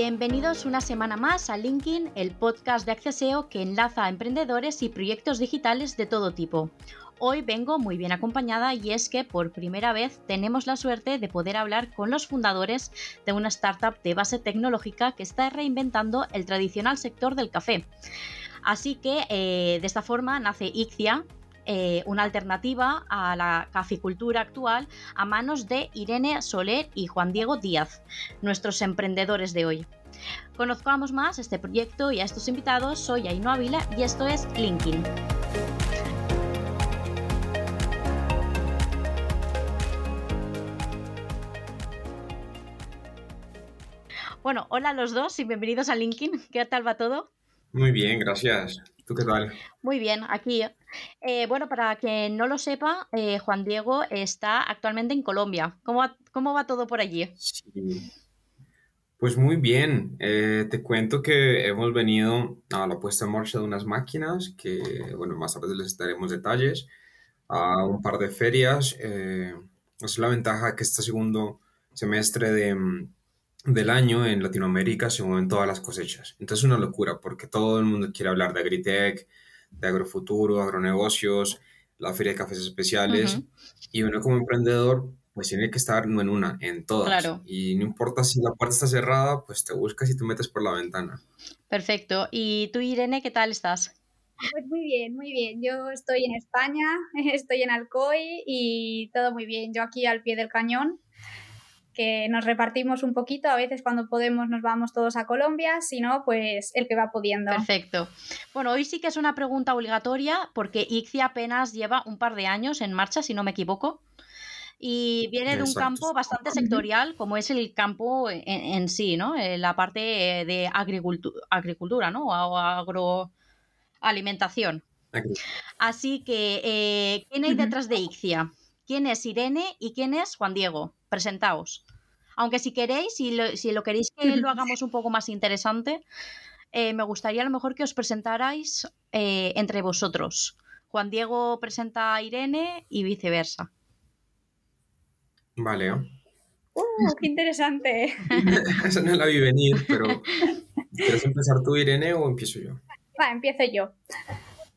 Bienvenidos una semana más a LinkedIn, el podcast de Acceseo que enlaza a emprendedores y proyectos digitales de todo tipo. Hoy vengo muy bien acompañada y es que por primera vez tenemos la suerte de poder hablar con los fundadores de una startup de base tecnológica que está reinventando el tradicional sector del café. Así que eh, de esta forma nace Ixia, eh, una alternativa a la caficultura actual a manos de Irene Soler y Juan Diego Díaz, nuestros emprendedores de hoy. Conozcamos más este proyecto y a estos invitados. Soy Ainhoa Ávila y esto es LinkedIn. Bueno, hola a los dos y bienvenidos a LinkedIn. ¿Qué tal va todo? Muy bien, gracias. ¿Tú qué tal? Muy bien, aquí. Eh, bueno, para quien no lo sepa, eh, Juan Diego está actualmente en Colombia. ¿Cómo va, cómo va todo por allí? Pues muy bien. Eh, te cuento que hemos venido a la puesta en marcha de unas máquinas que, bueno, más tarde les daremos detalles, a un par de ferias. es la ventaja que este segundo semestre de, del año en Latinoamérica se mueven todas las cosechas. Entonces es una locura porque todo el mundo quiere hablar de agritech, de agrofuturo, agronegocios, la feria de cafés especiales y uno como emprendedor pues tiene que estar no en una, en todas. Y no importa si la puerta está cerrada, pues te buscas y te metes por la ventana. Perfecto. ¿Y tú, Irene, qué tal estás? Pues muy bien, muy bien. Yo estoy en España, estoy en Alcoy y todo muy bien. Yo aquí al pie del cañón que nos repartimos un poquito, a veces cuando podemos nos vamos todos a Colombia, si no, pues el que va pudiendo. Perfecto. Bueno, hoy sí que es una pregunta obligatoria porque ICCI apenas lleva un par de años en marcha, si no me equivoco. Y viene de un campo bastante sectorial, como es el campo en, sí, ¿no? Eh, la parte de agricultura, agricultura ¿no? O agroalimentación. Así que, eh, ¿quién hay detrás de ICCIA? ¿Quién es Irene y quién es Juan Diego? Presentaos. Aunque si queréis, si lo, si lo queréis que lo hagamos un poco más interesante, eh, me gustaría a lo mejor que os presentarais eh, entre vosotros. Juan Diego presenta a Irene y viceversa. Vale. ¡Uh, qué interesante! Eso no la vi venir, pero ¿quieres empezar tú, Irene, o empiezo yo? Va, empiezo yo.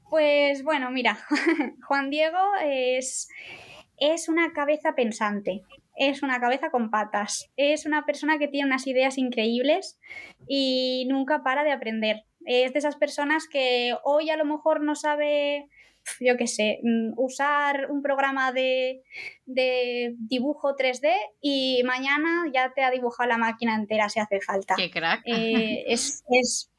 Pues bueno, mira, Juan Diego es, es una cabeza pensante es una cabeza con patas. Es una persona que tiene unas ideas increíbles y nunca para de aprender. Es de esas personas que hoy a lo mejor no sabe, yo qué sé, mm, usar un programa de, dibujo 3D y mañana ya te ha dibujado la máquina entera si hace falta. ¡Qué crack! Eh, es,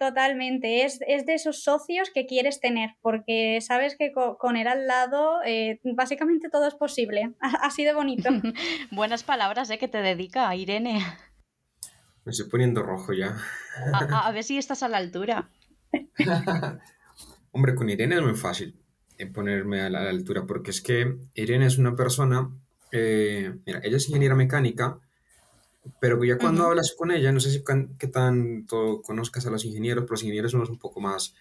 Totalmente, es, de esos socios que quieres tener, porque sabes que con, él al lado eh, básicamente todo es posible. Así de bonito. Buenas palabras ¿eh? que te dedica Irene. Me estoy poniendo rojo ya. A, ver si estás a la altura. Hombre, con Irene es muy fácil eh, ponerme a la, altura, porque es que Irene es una persona, eh, mira, ella es ingeniera mecánica, pero ya cuando hablas con ella, no sé si qué tanto conozcas a los ingenieros, pero los ingenieros somos un poco más,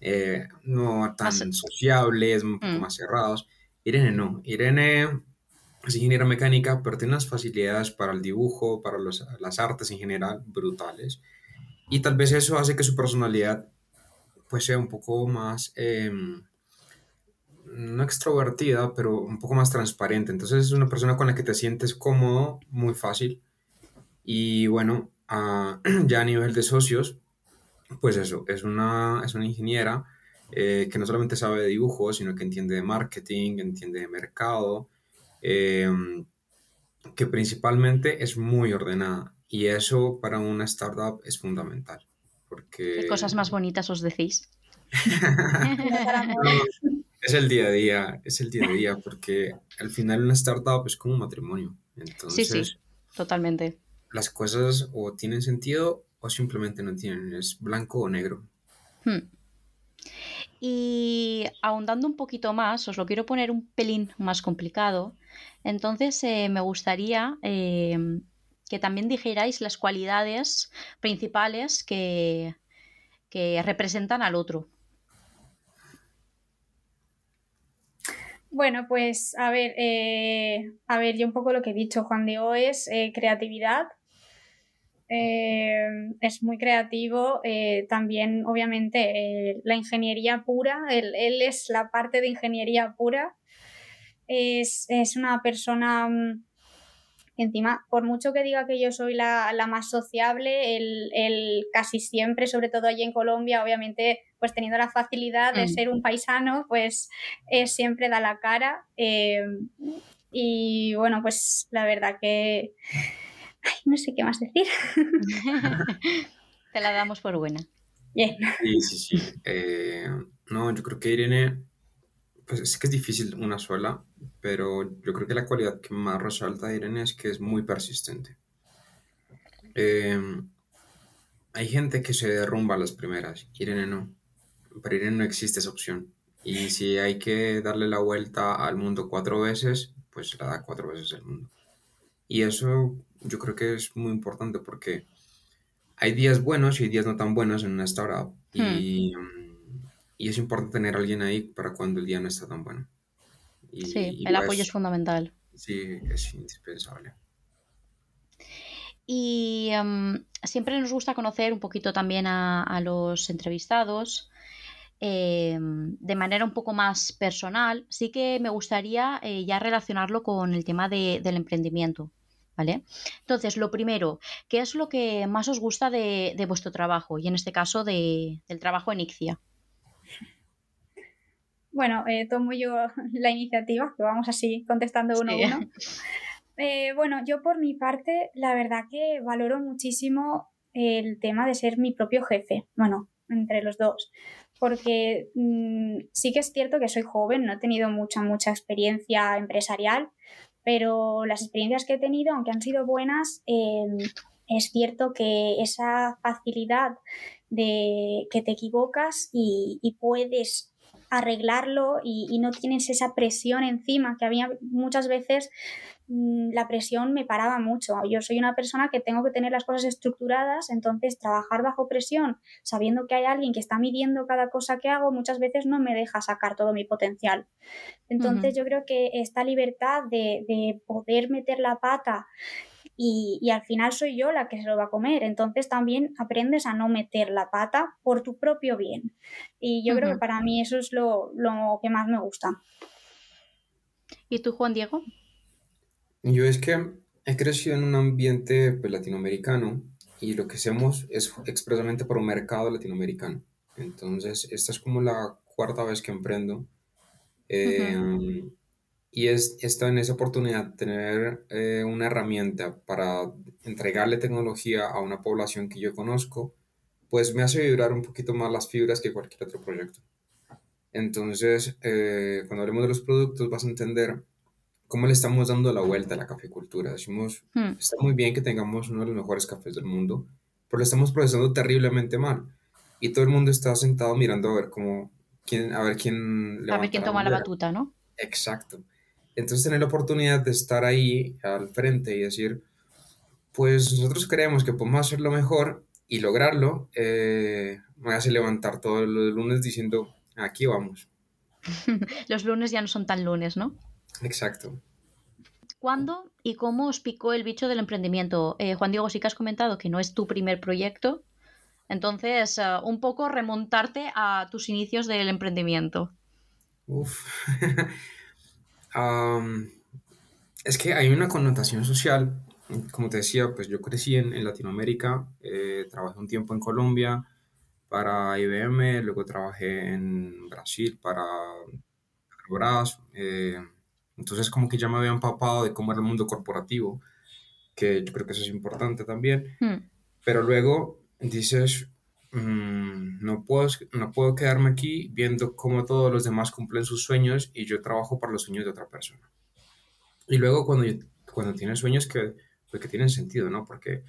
eh, no tan sociables, un poco mm. más cerrados. Irene no. Irene es ingeniera mecánica, pero tiene unas facilidades para el dibujo, para las artes en general, brutales. Y tal vez eso hace que su personalidad pues sea un poco más, em, no extrovertida, pero un poco más transparente. Entonces es una persona con la que te sientes cómodo muy fácil y bueno, ya a nivel de socios, pues eso, es una, es una ingeniera eh, que no solamente sabe de dibujo, sino que entiende de marketing, entiende de mercado, em, que principalmente es muy ordenada. Y eso para una startup es fundamental. Porque... ¿Qué cosas más bonitas os decís? es el día a día, es el día a día, porque al final una startup es como un matrimonio. Entonces, sí, sí, totalmente las cosas o tienen sentido o simplemente no tienen, es blanco o negro. Hmm. Y ahondando un poquito más, os lo quiero poner un pelín más complicado. Entonces eh, me gustaría em, que también dijerais las cualidades principales que, que representan al otro. Bueno, pues a ver, eh, a ver, yo un poco lo que he dicho, Juan Diego, es eh, creatividad, eh, es muy creativo. Eh, también, obviamente, la ingeniería pura, él, es la parte de ingeniería pura. Es, una persona mm, encima, por mucho que diga que yo soy la, más sociable, él, casi siempre, sobre todo allí en Colombia, obviamente, pues teniendo la facilidad de mm. ser un paisano, pues siempre da la cara. y bueno, pues la verdad que no sé qué más decir. Te la damos por buena. Bien. Sí, sí, sí. Eh, no, yo creo que Irene, pues es que es difícil una sola, pero yo creo que la cualidad que más resalta de Irene es que es muy persistente. Eh, hay gente que se derrumba a las primeras, Irene no. Para Irene no existe esa opción. Y si hay que darle la vuelta al mundo cuatro veces, pues la da cuatro veces el mundo. Y eso yo creo que es muy importante porque hay días buenos y hay días no tan buenos en una startup. Y, hmm. y, es importante tener a alguien ahí para cuando el día no está tan bueno. sí, el apoyo es fundamental. Sí, es indispensable. Y em, siempre nos gusta conocer un poquito también a, los entrevistados. Em, de manera un poco más personal, sí que me gustaría eh, ya relacionarlo con el tema del emprendimiento. ¿Vale? Entonces, lo primero, ¿qué es lo que más os gusta de, vuestro trabajo? Y en este caso del trabajo en Ixia. Bueno, eh, tomo yo la iniciativa, que vamos así contestando uno a uno. Eh, bueno, yo por mi parte, la verdad que valoro muchísimo el tema de ser mi propio jefe, bueno, entre los dos, porque mm, sí que es cierto que soy joven, no he tenido mucha, mucha experiencia empresarial, pero las experiencias que he tenido, aunque han sido buenas, em, es cierto que esa facilidad de que te equivocas y, puedes arreglarlo y, y, no tienes esa presión encima que había muchas veces Mm, la presión me paraba mucho. Yo soy una persona que tengo que tener las cosas estructuradas, entonces trabajar bajo presión, sabiendo que hay alguien que está midiendo cada cosa que hago, muchas veces no me deja sacar todo mi potencial. Entonces yo creo que esta libertad de, poder meter la pata y, al final soy yo la que se lo va a comer. Entonces también aprendes a no meter la pata por tu propio bien. Y yo creo que para mí eso es lo, lo que más me gusta. ¿Y tú, Juan Diego? Yo es que he crecido en un ambiente pues, latinoamericano y lo que hacemos es expresamente por un mercado latinoamericano. Entonces, esta es como la cuarta vez que emprendo. Em, y es esta en esa oportunidad tener eh, una herramienta para entregarle tecnología a una población que yo conozco, pues me hace vibrar un poquito más las fibras que cualquier otro proyecto. Entonces, eh, cuando hablemos de los productos, vas a entender cómo le estamos dando la vuelta a la caficultura. Decimos, hmm. está muy bien que tengamos uno de los mejores cafés del mundo, pero lo estamos procesando terriblemente mal. Y todo el mundo está sentado mirando a ver cómo, quién, a ver quién... A ver quién toma la batuta, ¿no? Exacto. Entonces tener la oportunidad de estar ahí al frente y decir, pues nosotros creemos que podemos hacerlo mejor y lograrlo, eh, me hace levantar todos los lunes diciendo, aquí vamos. los lunes ya no son tan lunes, ¿no? Exacto. ¿Cuándo y cómo os picó el bicho del emprendimiento? Eh, Juan Diego, sí que has comentado que no es tu primer proyecto. Entonces, eh, un poco remontarte a tus inicios del emprendimiento. Uf. es que hay una connotación social. Como te decía, pues yo crecí en, Latinoamérica, eh, trabajé un tiempo en Colombia para IBM, luego trabajé en Brasil para Petrobras. Entonces como que ya me había empapado de cómo era el mundo corporativo, que yo creo que eso es importante también. Hmm. Pero luego dices, mm, no, puedo, no puedo quedarme aquí viendo cómo todos los demás cumplen sus sueños y yo trabajo para los sueños de otra persona. Y luego cuando, cuando tienes sueños que, pues que tienen sentido, ¿no? Porque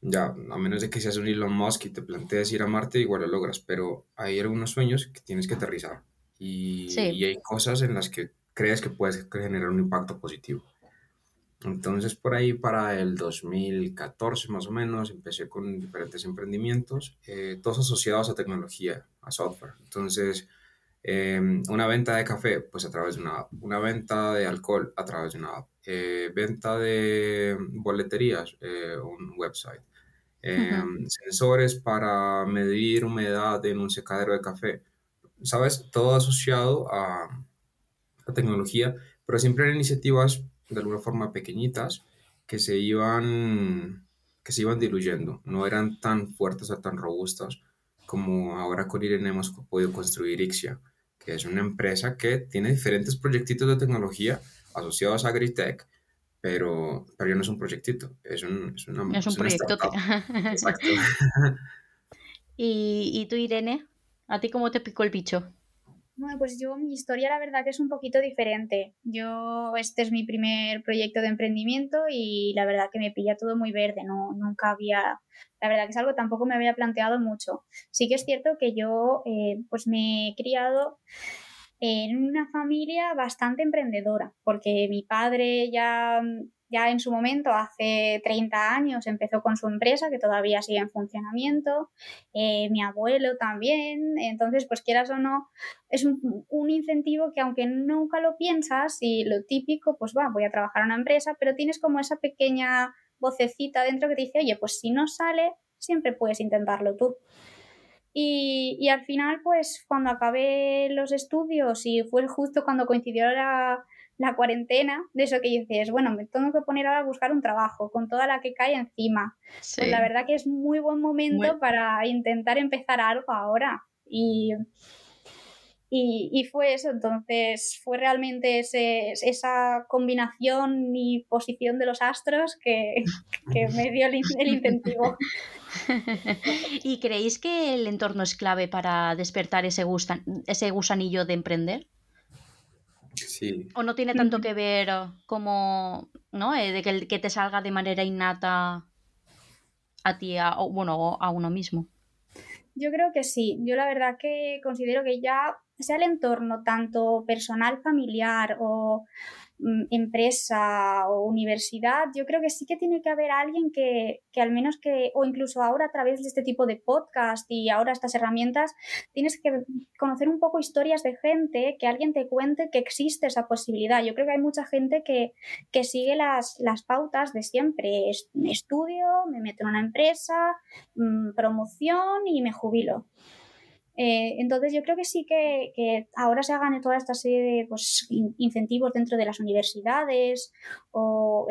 ya, a menos de que seas un Elon Musk y te plantees ir a Marte, igual lo logras, pero hay algunos sueños que tienes que aterrizar. Y, y hay cosas en las que crees que puedes generar un impacto positivo. Entonces, por ahí para el 2014 más o menos, empecé con diferentes emprendimientos, eh, todos asociados a tecnología, a software. Entonces, em, una venta de café, pues a través de una app, una venta de alcohol a través de una app, eh, venta de boleterías, eh, un website, sensores para medir humedad en un secadero de café. ¿Sabes? Todo asociado a la tecnología, pero siempre eran iniciativas de alguna forma pequeñitas que se iban, que se iban diluyendo, no eran tan fuertes o tan robustas como ahora con Irene hemos podido construir Ixia, que es una empresa que tiene diferentes proyectitos de tecnología asociados a Agritech, pero, pero ya no es un proyectito, es un, es una, es un proyecto. Exacto. ¿Y, ¿Y tú, Irene? ¿A ti cómo te picó el bicho? Bueno, pues yo mi historia la verdad que es un poquito diferente. Yo este es mi primer proyecto de emprendimiento y la verdad que me pilla todo muy verde, no nunca había, la verdad que es algo tampoco me había planteado mucho. Sí que es cierto que yo eh, pues me he criado en una familia bastante emprendedora, porque mi padre ya ya en su momento, hace 30 años, empezó con su empresa, que todavía sigue en funcionamiento, eh, mi abuelo también, entonces, pues quieras o no, es un, incentivo que aunque nunca lo piensas y lo típico, pues va, voy a trabajar en una empresa, pero tienes como esa pequeña vocecita dentro que te dice, oye, pues si no sale, siempre puedes intentarlo tú. Y, y, al final, pues cuando acabé los estudios y fue justo cuando coincidió la, la cuarentena, de eso que dices, bueno, me tengo que poner ahora a buscar un trabajo con toda la que cae encima. Pues la verdad que es muy buen momento para intentar empezar algo ahora. Y, y, fue eso, entonces fue realmente ese, esa combinación y posición de los astros que, que me dio el, el incentivo. ¿Y creéis que el entorno es clave para despertar ese, ese gusanillo de emprender? O no tiene tanto que ver como, ¿no? Eh, de que, que te salga de manera innata a ti, o, bueno, a uno mismo. Yo creo que sí. Yo la verdad que considero que ya sea el entorno tanto personal, familiar o empresa o universidad, yo creo que sí que tiene que haber alguien que, que, al menos que, o incluso ahora a través de este tipo de podcast y ahora estas herramientas, tienes que conocer un poco historias de gente, que alguien te cuente que existe esa posibilidad. Yo creo que hay mucha gente que, que sigue las, las pautas de siempre. Estudio, me meto en una empresa, mm, promoción y me jubilo. Eh, entonces yo creo que sí que, ahora se hagan toda esta serie de pues, incentivos dentro de las universidades o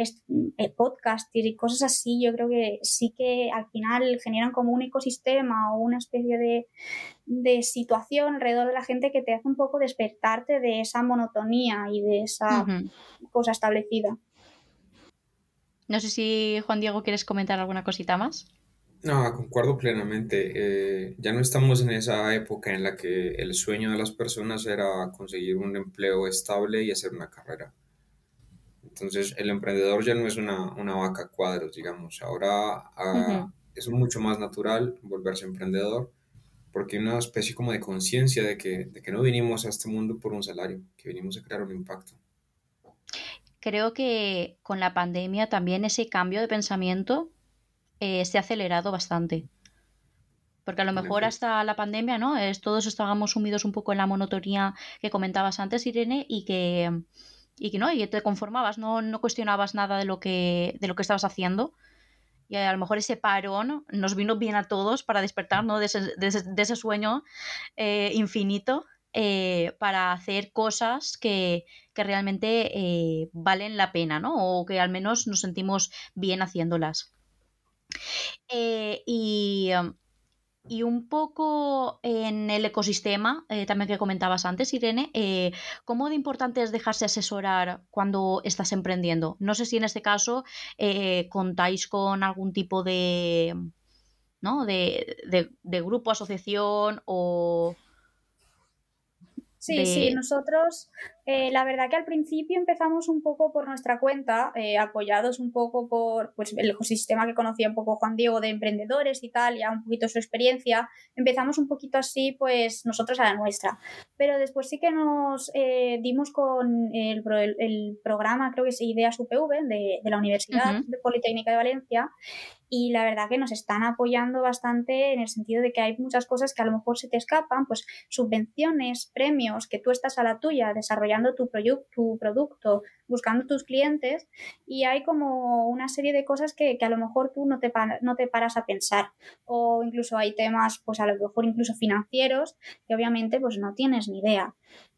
eh, podcast y cosas así, yo creo que sí que al final generan como un ecosistema o una especie de, situación alrededor de la gente que te hace un poco despertarte de esa monotonía y de esa cosa establecida. No sé si Juan Diego quieres comentar alguna cosita más. No, concuerdo plenamente. Eh, ya no estamos en esa época en la que el sueño de las personas era conseguir un empleo estable y hacer una carrera. Entonces, el emprendedor ya no es una, una vaca cuadros, digamos. Ahora ah, es mucho más natural volverse emprendedor porque hay una especie como de conciencia de que, de que no vinimos a este mundo por un salario, que vinimos a crear un impacto. Creo que con la pandemia también ese cambio de pensamiento eh, se ha acelerado bastante. Porque a lo mejor hasta la pandemia, ¿no? Es, todos estábamos sumidos un poco en la monotonía que comentabas antes, Irene, y que, y que no, y te conformabas, no, no cuestionabas nada de lo que, de lo que estabas haciendo. Y a lo mejor ese parón nos vino bien a todos para despertar de, ese, sueño eh, infinito eh, para hacer cosas que, que realmente valen la pena, ¿no? O que al menos nos sentimos bien haciéndolas. Eh, um, y, un poco en el ecosistema, eh, también que comentabas antes, Irene, eh, ¿cómo de importante es dejarse asesorar cuando estás emprendiendo? No sé si en este caso contáis con algún tipo de, ¿no? de, de grupo, asociación o... Sí, sí, nosotros eh, la verdad que al principio empezamos un poco por nuestra cuenta, eh, apoyados un poco por pues, el ecosistema que conocía un poco Juan Diego de emprendedores y tal, ya un poquito su experiencia. Empezamos un poquito así, pues nosotros a la nuestra. Pero después sí que nos eh, dimos con el, el, programa, creo que es Ideas UPV, de, de la Universidad de Politécnica de Valencia, y la verdad que nos están apoyando bastante en el sentido de que hay muchas cosas que a lo mejor se te escapan, pues subvenciones, premios, que tú estás a la tuya desarrollando tu, tu producto, buscando tus clientes y hay como una serie de cosas que, a lo mejor tú no te, no te paras a pensar o incluso hay temas pues a lo mejor incluso financieros que obviamente pues no tienes ni idea.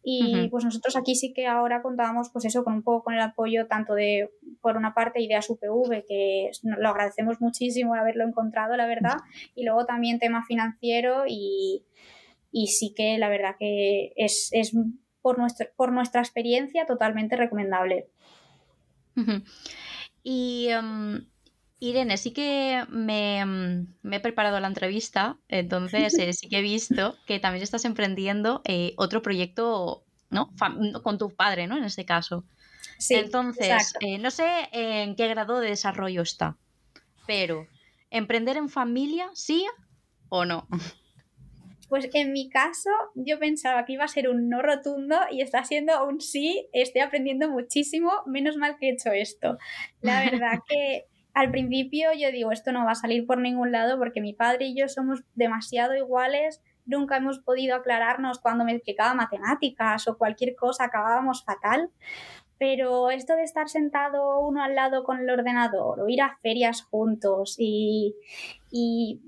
Y pues nosotros aquí sí que ahora contábamos pues eso con un poco con el apoyo tanto de por una parte Ideas UPV que lo agradecemos muchísimo haberlo encontrado la verdad y luego también tema financiero y, y sí que la verdad que es, es por, nuestro, por nuestra experiencia totalmente recomendable. Y em, Irene, sí que em, me, he preparado la entrevista, entonces eh, sí que he visto que también estás emprendiendo eh, otro proyecto, ¿no? con tu padre, ¿no? En este caso. Sí, entonces, eh, no sé en qué grado de desarrollo está, pero ¿emprender en familia sí o no? Pues en mi caso, yo pensaba que iba a ser un no rotundo y está siendo un sí. Estoy aprendiendo muchísimo. Menos mal que he hecho esto. La verdad que al principio yo digo, esto no va a salir por ningún lado porque mi padre y yo somos demasiado iguales. Nunca hemos podido aclararnos cuando me explicaba matemáticas o cualquier cosa, acabábamos fatal. Pero esto de estar sentado uno al lado con el ordenador o ir a ferias juntos y, y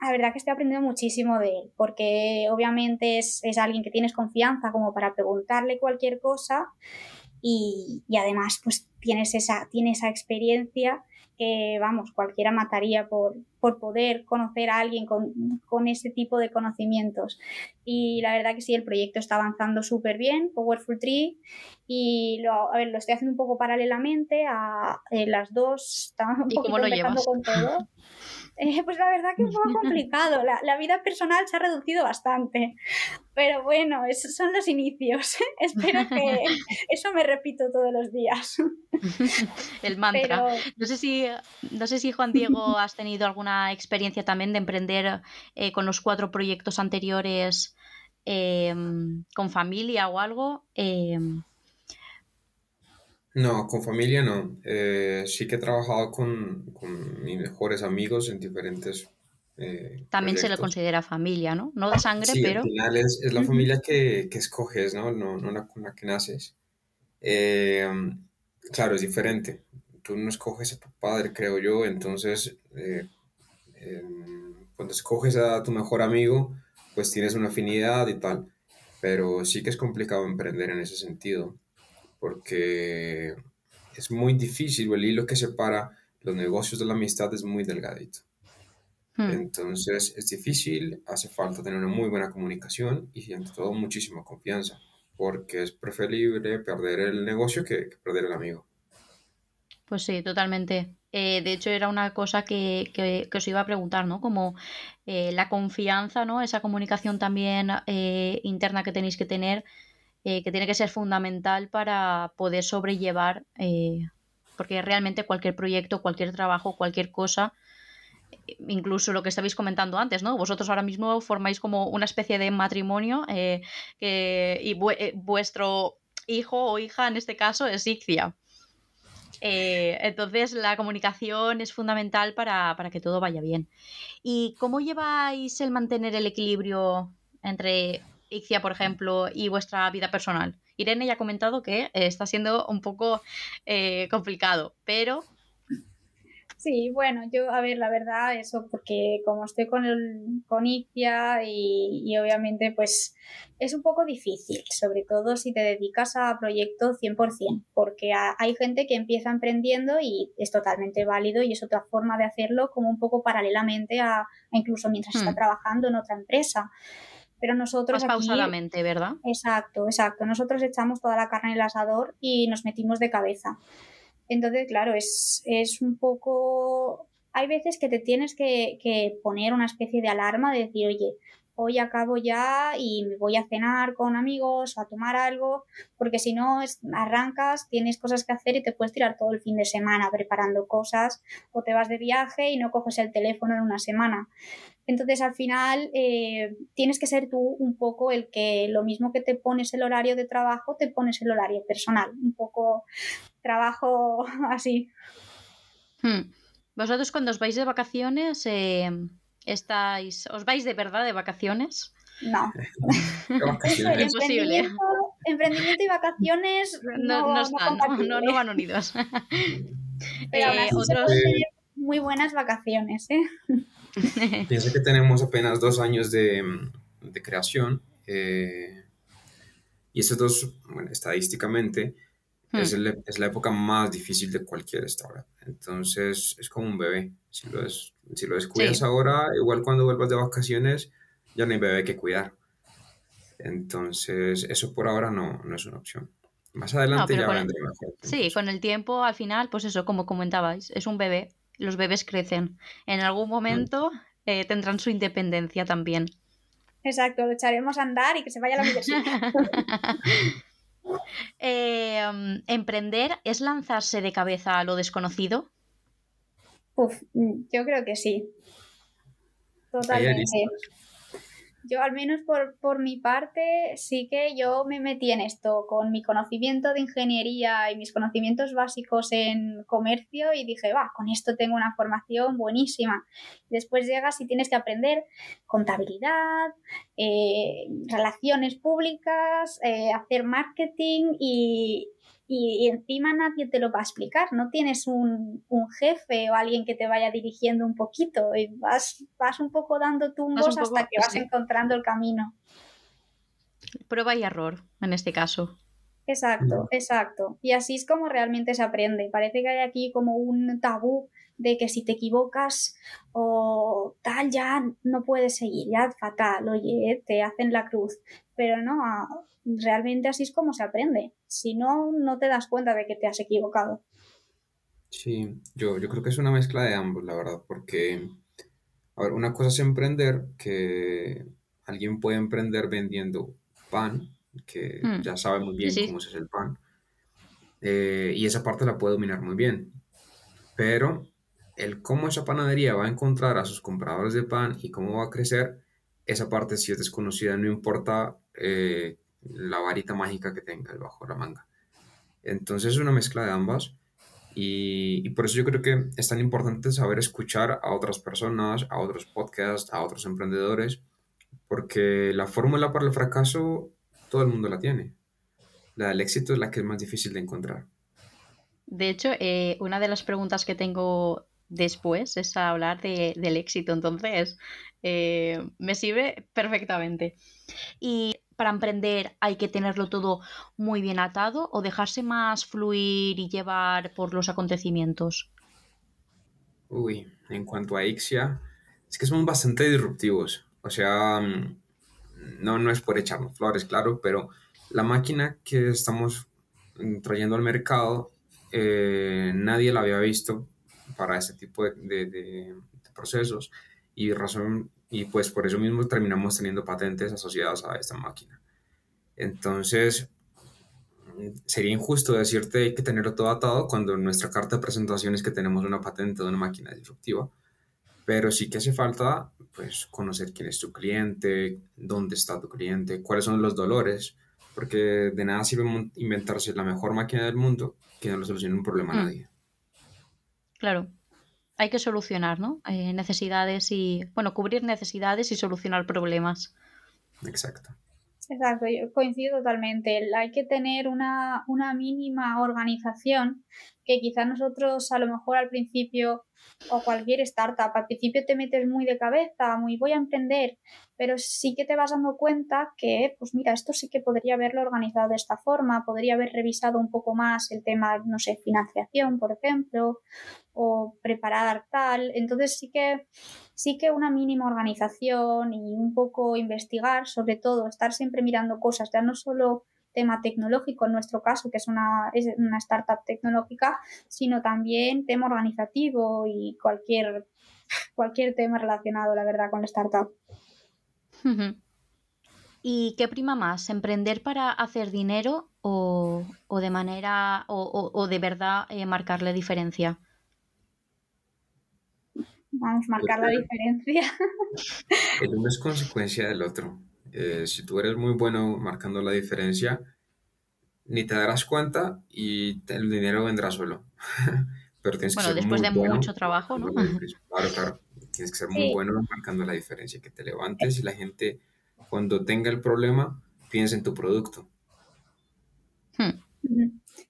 la verdad que estoy aprendiendo muchísimo de él, porque obviamente es, alguien que tienes confianza como para preguntarle cualquier cosa y, además pues tienes esa, tiene esa experiencia que, vamos, cualquiera mataría por, por poder conocer a alguien con, con, ese tipo de conocimientos. Y la verdad que sí, el proyecto está avanzando súper bien, Powerful Tree, y lo, a ver, lo estoy haciendo un poco paralelamente a eh, las dos, estamos un poquito empezando con todo. Eh, pues la verdad que es un poco complicado. La, vida personal se ha reducido bastante. Pero bueno, esos son los inicios. Espero que eso me repito todos los días. El mantra. No, sé si, no sé si, Juan Diego, has tenido alguna experiencia también de emprender eh, con los cuatro proyectos anteriores em, con familia o algo. Em, no, con familia no. Eh, sí que he trabajado con, mis mejores amigos en diferentes. Eh, También se le considera familia, ¿no? No de sangre, pero. Al final es, la familia que, escoges, ¿no? No, no la con la que naces. Eh, claro, es diferente. Tú no escoges a tu padre, creo yo, entonces cuando escoges a tu mejor amigo, pues tienes una afinidad y tal. Pero sí que es complicado emprender en ese sentido porque es muy difícil, el hilo que separa los negocios de la amistad es muy delgadito. Hmm. Entonces es difícil, hace falta tener una muy buena comunicación y ante todo muchísima confianza, porque es preferible perder el negocio que, perder el amigo. Pues sí, totalmente. Eh, de hecho, era una cosa que, que, os iba a preguntar, ¿no? Como eh, la confianza, ¿no? Esa comunicación también eh, interna que tenéis que tener que tiene que ser fundamental para poder sobrellevar, porque realmente cualquier proyecto, cualquier trabajo, cualquier cosa, incluso lo que estabais comentando antes, ¿no? Vosotros ahora mismo formáis como una especie de matrimonio eh, y vuestro hijo o hija en este caso es Ixia. Entonces la comunicación es fundamental para, para, que todo vaya bien. ¿Y cómo lleváis el mantener el equilibrio entre Ixia, por ejemplo, y vuestra vida personal? Irene ya ha comentado que eh, está siendo un poco eh, complicado, pero... Sí, bueno, yo, a ver, la verdad, eso, porque como estoy con, el, con Ixia y, obviamente pues es un poco difícil, sobre todo si te dedicas a proyectos 100%, porque hay gente que empieza emprendiendo y es totalmente válido y es otra forma de hacerlo como un poco paralelamente a, incluso mientras está hmm. trabajando en otra empresa. Pero nosotros. Más pausadamente, ¿verdad? Exacto, exacto. Nosotros echamos toda la carne en el asador y nos metimos de cabeza. Entonces, claro, es, es un poco. Hay veces que te tienes que, poner una especie de alarma de decir, oye, hoy acabo ya y me voy a cenar con amigos o a tomar algo, porque si no arrancas, tienes cosas que hacer y te puedes tirar todo el fin de semana preparando cosas o te vas de viaje y no coges el teléfono en una semana. Entonces, al final, eh, tienes que ser tú un poco el que lo mismo que te pones el horario de trabajo, te pones el horario personal. Un poco trabajo así. Hmm. Vosotros cuando os vais de vacaciones, eh, estáis, ¿os vais de verdad de vacaciones? No. es imposible. emprendimiento y vacaciones no, no, están, no, no, van unidos. Pero eh, otros... muy buenas vacaciones. ¿eh? Piensa que tenemos apenas dos años de, de creación. Eh, y esos dos, bueno, estadísticamente, es, hmm. es, la época más difícil de cualquier startup. Entonces, es como un bebé. Si lo, es, si lo descuidas ahora, igual cuando vuelvas de vacaciones, ya no hay bebé que cuidar. Entonces, eso por ahora no, no es una opción. Más adelante ya vendrá mejor. Sí, con el tiempo, al final, pues eso, como comentabais, es un bebé. Los bebés crecen. En algún momento eh, tendrán su independencia también. Exacto, lo echaremos a andar y que se vaya a la universidad. Em, ¿Emprender es lanzarse de cabeza a lo desconocido? Uf, yo creo que sí. Totalmente. Yo al menos por, por, mi parte sí que yo me metí en esto con mi conocimiento de ingeniería y mis conocimientos básicos en comercio y dije, va, con esto tengo una formación buenísima. Después llegas y tienes que aprender contabilidad, eh, relaciones públicas, eh, hacer marketing y, y, encima nadie te lo va a explicar, no tienes un, jefe o alguien que te vaya dirigiendo un poquito y vas, vas un poco dando tumbos hasta que vas encontrando el camino. Prueba y error, en este caso. Exacto, exacto. Y así es como realmente se aprende. Parece que hay aquí como un tabú de que si te equivocas o tal, ya no puedes seguir, ya fatal, oye, te hacen la cruz. Pero no, realmente así es como se aprende. Si no, no te das cuenta de que te has equivocado. Sí, yo, yo creo que es una mezcla de ambos, la verdad, porque, a ver, una cosa es emprender, que alguien puede emprender vendiendo pan, que hmm. ya sabe muy bien cómo se hace el pan, eh, y esa parte la puede dominar muy bien, pero el cómo esa panadería va a encontrar a sus compradores de pan y cómo va a crecer, esa parte sí es desconocida, no importa eh, la varita mágica que tenga bajo la manga. Entonces es una mezcla de ambas y, por eso yo creo que es tan importante saber escuchar a otras personas, a otros podcasts, a otros emprendedores, porque la fórmula para el fracaso todo el mundo la tiene. La del éxito es la que es más difícil de encontrar. De hecho, eh, una de las preguntas que tengo después es hablar del éxito, entonces eh, me sirve perfectamente. Y para emprender hay que tenerlo todo muy bien atado o dejarse más fluir y llevar por los acontecimientos? Uy, en cuanto a Ixia, es que somos bastante disruptivos. O sea, mm, no, no es por echarnos flores, claro, pero la máquina que estamos mm, trayendo al mercado, eh, nadie la había visto para ese tipo de, de procesos y razón y pues por eso mismo terminamos teniendo patentes asociadas a esta máquina. Entonces, sería injusto decirte hay que tenerlo todo atado cuando en nuestra carta de presentación es que tenemos una patente de una máquina disruptiva, pero sí que hace falta pues conocer quién es tu cliente, dónde está tu cliente, cuáles son los dolores, porque de nada sirve inventarse la mejor máquina del mundo que no le solucione un problema a mm. nadie. Claro hay que solucionar, ¿no? Eh, necesidades y, bueno, cubrir necesidades y solucionar problemas. Exacto. Exacto, yo coincido totalmente. Hay que tener una, una mínima organización que quizás nosotros a lo mejor al principio o cualquier startup, al principio te metes muy de cabeza, muy voy a emprender, pero sí que te vas dando cuenta que, pues mira, esto sí que podría haberlo organizado de esta forma, podría haber revisado un poco más el tema, no sé, financiación, por ejemplo, o preparar tal. Entonces sí que sí que una mínima organización y un poco investigar, sobre todo, estar siempre mirando cosas, ya no solo tema tecnológico en nuestro caso, que es una, es una startup tecnológica, sino también tema organizativo y cualquier, cualquier tema relacionado, la verdad, con la startup. ¿Y qué prima más? ¿Emprender para hacer dinero o, de manera o, de verdad eh, marcar la diferencia? Vamos a marcar la diferencia. El uno es consecuencia del otro. Eh, si tú eres muy bueno marcando la diferencia, ni te darás cuenta y el dinero vendrá solo. Pero tienes que ser después de mucho trabajo, ¿no? Claro, claro. Tienes que ser muy bueno marcando la diferencia, que te levantes y la gente, cuando tenga el problema, piense en tu producto. Hmm.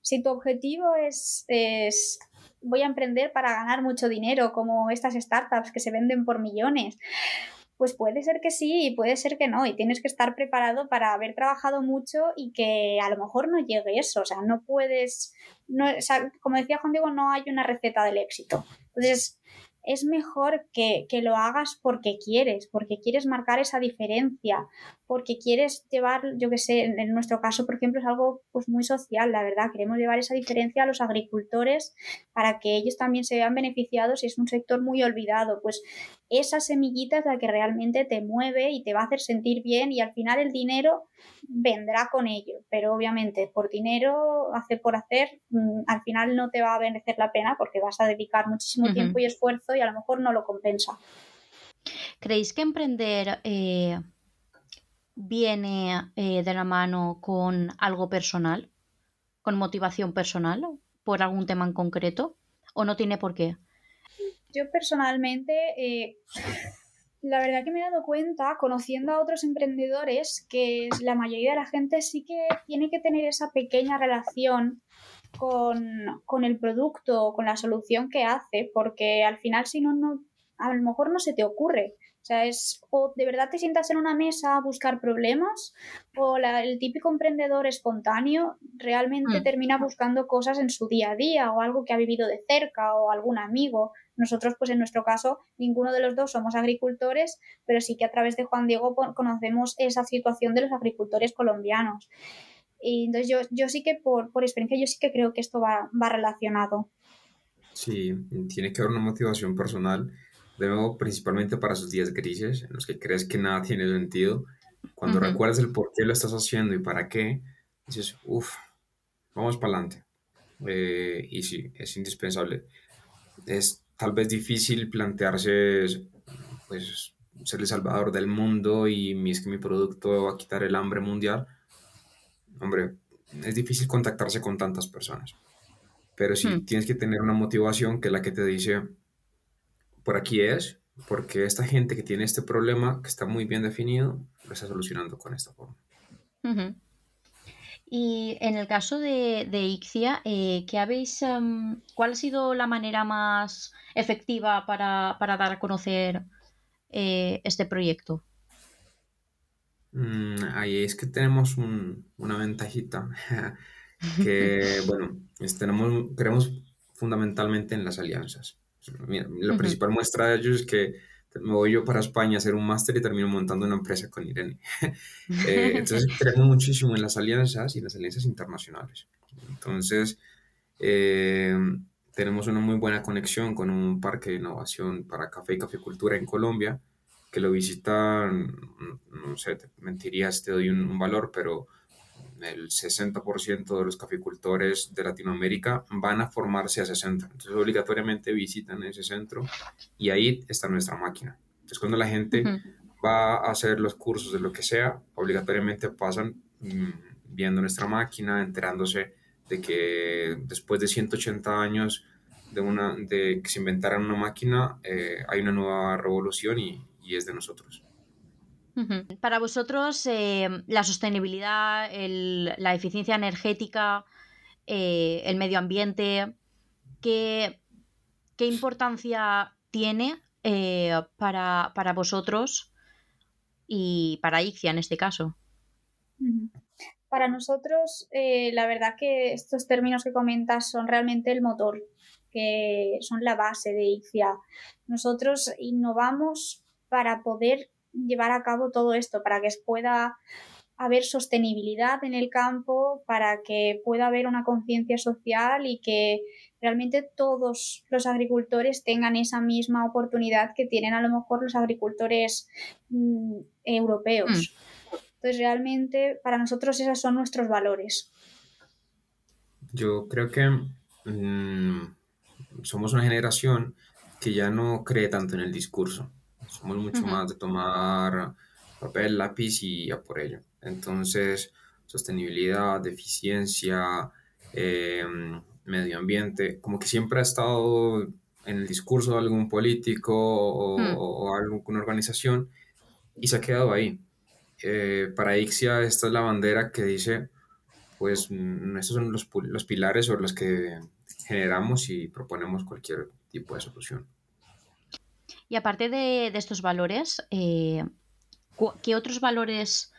Si tu objetivo es, es voy a emprender para ganar mucho dinero, como estas startups que se venden por millones, pues puede ser que sí y puede ser que no. Y tienes que estar preparado para haber trabajado mucho y que a lo mejor no llegue eso. O sea, no puedes. No, como decía Juan Diego, no hay una receta del éxito. Entonces, es mejor que, lo hagas porque quieres, porque quieres marcar esa diferencia, porque quieres llevar, yo que sé, en, nuestro caso, por ejemplo, es algo pues muy social, la verdad, queremos llevar esa diferencia a los agricultores para que ellos también se vean beneficiados y es un sector muy olvidado, pues esa semillita es la que realmente te mueve y te va a hacer sentir bien y al final el dinero vendrá con ello, pero obviamente por dinero, hacer por hacer, mm, al final no te va a merecer la pena porque vas a dedicar muchísimo tiempo y esfuerzo y a lo mejor no lo compensa. ¿Creéis que emprender eh, viene eh, de la mano con algo personal, con motivación personal, por algún tema en concreto, o no tiene por qué? Yo personalmente, eh, la verdad que me he dado cuenta, conociendo a otros emprendedores, que la mayoría de la gente sí que tiene que tener esa pequeña relación con, con el producto, con la solución que hace, porque al final si no, no, a lo mejor no se te ocurre. O sea, es o de verdad te sientas en una mesa a buscar problemas o el típico emprendedor espontáneo realmente mm. termina buscando cosas en su día a día o algo que ha vivido de cerca o algún amigo. Nosotros, pues en nuestro caso, ninguno de los dos somos agricultores, pero sí que a través de Juan Diego conocemos esa situación de los agricultores colombianos. Y entonces yo, yo sí que por, por experiencia, yo sí que creo que esto va, va relacionado. Sí, tiene que haber una motivación personal de nuevo, principalmente para esos días grises en los que crees que nada tiene sentido, cuando recuerdas el por qué lo estás haciendo y para qué, dices, uff, vamos para adelante. Eh, y sí, es indispensable. Es tal vez difícil plantearse, pues, ser el salvador del mundo y es que mi producto va a quitar el hambre mundial. Hombre, es difícil contactarse con tantas personas. Pero sí hmm. tienes que tener una motivación que es la que te dice, por aquí es, porque esta gente que tiene este problema, que está muy bien definido, lo está solucionando con esta forma. Y en el caso de, de Ixia, eh, ¿qué habéis, em, ¿cuál ha sido la manera más efectiva para, dar a conocer eh, este proyecto? Mm, ahí es que tenemos una ventajita que, bueno, tenemos, creemos fundamentalmente en las alianzas. La principal muestra de ello es que me voy yo para España a hacer un máster y termino montando una empresa con Irene. Eh, entonces, creemos muchísimo en las alianzas y las alianzas internacionales. Entonces, eh, tenemos una muy buena conexión con un parque de innovación para café y caficultura en Colombia, que lo visitan, no sé, te mentirías, te doy un valor, pero el 60% de los caficultores de Latinoamérica van a formarse a ese centro. Entonces, obligatoriamente visitan ese centro y ahí está nuestra máquina. Entonces, cuando la gente va a hacer los cursos de lo que sea, obligatoriamente pasan mm, viendo nuestra máquina, enterándose de que después de 180 años de, una, de que se inventaran una máquina, eh, hay una nueva revolución y, y es de nosotros. Para vosotros, eh, la sostenibilidad, la eficiencia energética, eh, el medio ambiente, ¿qué, importancia tiene eh, para, vosotros y para Ixia en este caso? Para nosotros, la verdad que estos términos que comentas son realmente el motor, que son la base de Ixia. Nosotros innovamos para poder llevar a cabo todo esto, para que pueda haber sostenibilidad en el campo, para que pueda haber una conciencia social y que realmente todos los agricultores tengan esa misma oportunidad que tienen a lo mejor los agricultores mm, europeos. Mm. Entonces, realmente para nosotros esos son nuestros valores. Yo creo que mm, somos una generación que ya no cree tanto en el discurso somos mucho más de tomar papel, lápiz y a por ello. Entonces, sostenibilidad, eficiencia, em, medio ambiente, como que siempre ha estado en el discurso de algún político o, hmm. alguna organización y se ha quedado ahí. Eh, para Ixia esta es la bandera que dice pues mm, estos son los, los pilares sobre los que generamos y proponemos cualquier tipo de solución. Y aparte de, estos valores, eh, ¿qué otros valores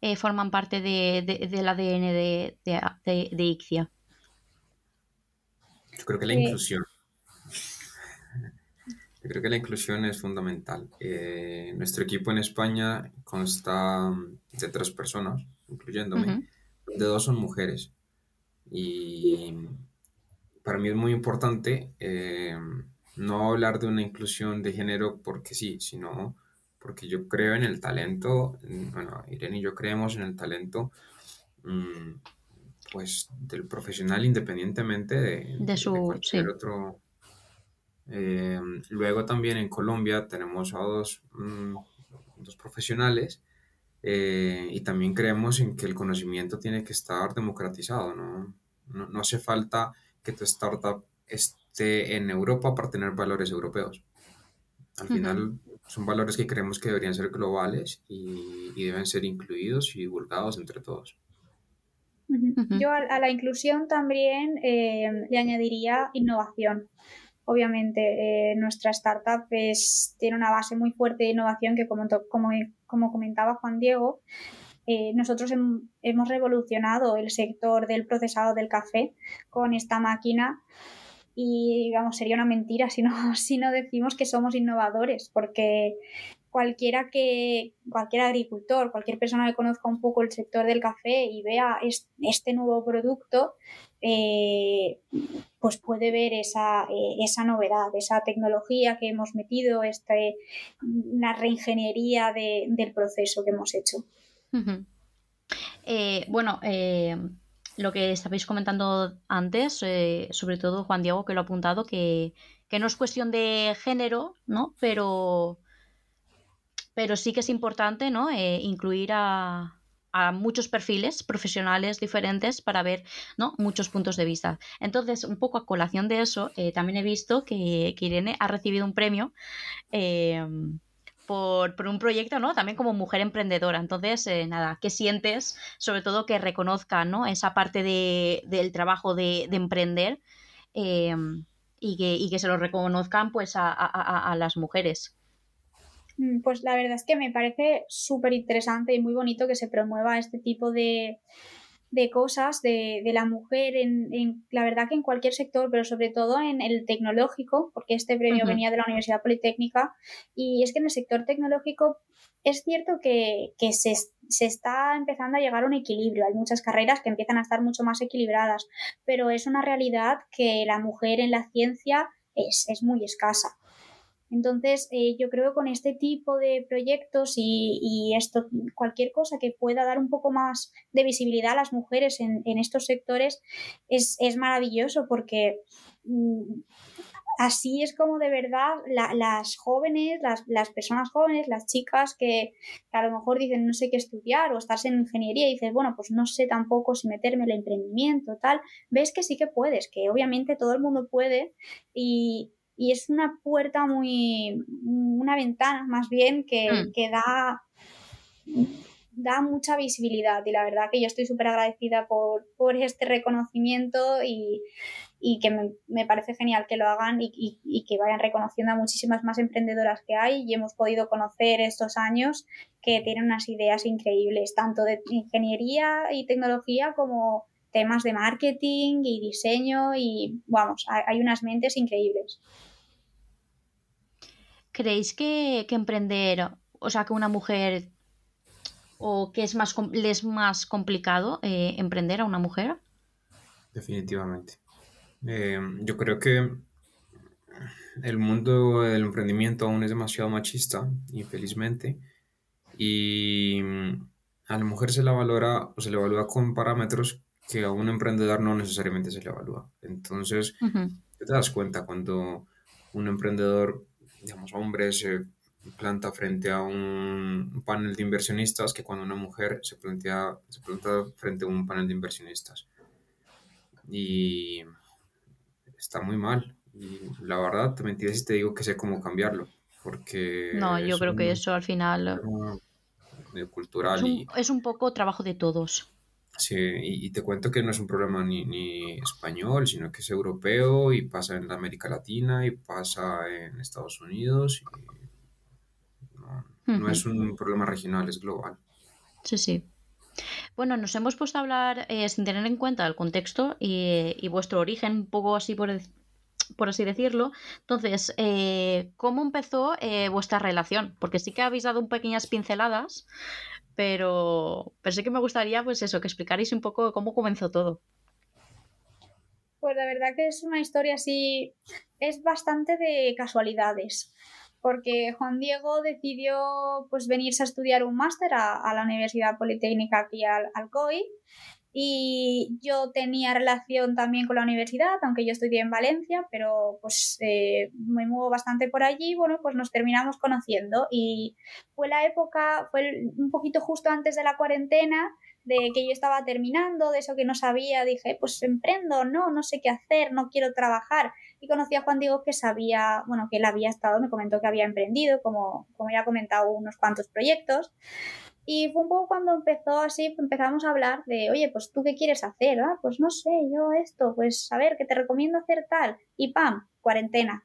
eh, forman parte del ADN de, de, Ixia? Yo creo que la inclusión. Yo creo que la inclusión es fundamental. Eh, nuestro equipo en España consta de tres personas, incluyéndome. De dos son mujeres. Y para mí es muy importante eh, no hablar de una inclusión de género porque sí, sino porque yo creo en el talento, bueno, Irene y yo creemos en el talento, mm, pues del profesional independientemente de, su, cualquier otro. Eh, luego también en Colombia tenemos a dos, mm, dos profesionales eh, y también creemos en que el conocimiento tiene que estar democratizado, ¿no? No, no hace falta que tu startup esté en Europa para tener valores europeos. Al final son valores que creemos que deberían ser globales y, deben ser incluidos y divulgados entre todos. Yo a, la inclusión también eh, le añadiría innovación. Obviamente, eh, nuestra startup tiene una base muy fuerte de innovación que, como, como, como comentaba Juan Diego, eh, nosotros hemos revolucionado el sector del procesado del café con esta máquina y digamos, sería una mentira si no, si no decimos que somos innovadores, porque cualquiera que, cualquier agricultor, cualquier persona que conozca un poco el sector del café y vea este nuevo producto, eh, pues puede ver esa, eh, esa, novedad, esa tecnología que hemos metido, este, la reingeniería del proceso que hemos hecho. Eh, bueno, lo que estabais comentando antes, eh, sobre todo Juan Diego, que lo ha apuntado, que, no es cuestión de género, ¿no? Pero, pero sí que es importante, ¿no? Eh, incluir a, muchos perfiles profesionales diferentes para ver ¿no? muchos puntos de vista. Entonces, un poco a colación de eso, eh, también he visto que, que, Irene ha recibido un premio por, un proyecto, ¿no? También como mujer emprendedora. Entonces, eh, nada, ¿qué sientes? Sobre todo que reconozcan, ¿no? Esa parte del trabajo de, emprender em, y, que, se lo reconozcan, pues, a las mujeres. Mm, pues la verdad es que me parece súper interesante y muy bonito que se promueva este tipo de, de cosas de, de la mujer en, en, la verdad que en cualquier sector, pero sobre todo en el tecnológico, porque este premio venía de la Universidad Politécnica, y es que en el sector tecnológico es cierto que, que se, se, está empezando a llegar a un equilibrio. Hay muchas carreras que empiezan a estar mucho más equilibradas, pero es una realidad que la mujer en la ciencia es, es muy escasa. Entonces, eh, yo creo que con este tipo de proyectos y, esto, cualquier cosa que pueda dar un poco más de visibilidad a las mujeres en, estos sectores es, maravilloso porque mm, así es como de verdad las jóvenes, las, personas jóvenes, las chicas que, a lo mejor dicen no sé qué estudiar o estás en ingeniería y dices, bueno, pues no sé tampoco si meterme en el emprendimiento, tal, ves que sí que puedes, que obviamente todo el mundo puede y, y es una puerta muy, una ventana más bien que, mm. da, da mucha visibilidad y la verdad que yo estoy súper agradecida por, este reconocimiento y, que me, parece genial que lo hagan y, que vayan reconociendo a muchísimas más emprendedoras que hay y hemos podido conocer estos años que tienen unas ideas increíbles, tanto de ingeniería y tecnología como temas de marketing y diseño y vamos, hay unas mentes increíbles. ¿Creéis que, emprender, o sea, que una mujer o que es más, le es más complicado eh, emprender a una mujer? Definitivamente. Eh, yo creo que el mundo del emprendimiento aún es demasiado machista, infelizmente, y a la mujer se la valora o se le evalúa con parámetros que a un emprendedor no necesariamente se le evalúa. Entonces, te das cuenta cuando un emprendedor digamos, hombre se planta frente a un panel de inversionistas que cuando una mujer se, plantea, se planta frente a un panel de inversionistas. Y está muy mal. Y la verdad, te mentiría si te digo que sé cómo cambiarlo. Porque no, yo creo que eso al final cultural es un, es un poco trabajo de todos. Sí, y, te cuento que no es un problema ni, español, sino que es europeo y pasa en América Latina y pasa en Estados Unidos. no, es un problema regional, es global. Sí, sí. Bueno, nos hemos puesto a hablar eh, sin tener en cuenta el contexto y, vuestro origen, un poco así por, por así decirlo. Entonces, eh, ¿cómo empezó eh, vuestra relación? Porque sí que habéis dado un pequeñas pinceladas, pero, pero que me gustaría, pues eso, que explicarais un poco cómo comenzó todo. Pues la verdad que es una historia así, es bastante de casualidades, porque Juan Diego decidió pues venirse a estudiar un máster a, la Universidad Politécnica aquí al, al COI y yo tenía relación también con la universidad, aunque yo estudié en Valencia, pero pues eh, me muevo bastante por allí, bueno, pues nos terminamos conociendo y fue la época, fue un poquito justo antes de la cuarentena, de que yo estaba terminando, de eso que no sabía, dije, pues emprendo, no, no sé qué hacer, no quiero trabajar. Y conocí a Juan Diego que sabía, bueno, que él había estado, me comentó que había emprendido, como, como ya ha comentado, unos cuantos proyectos. Y fue un poco cuando empezó así, empezamos a hablar de, oye, pues tú qué quieres hacer, ah, pues no sé, yo esto, pues a ver, que te recomiendo hacer tal. Y pam, cuarentena.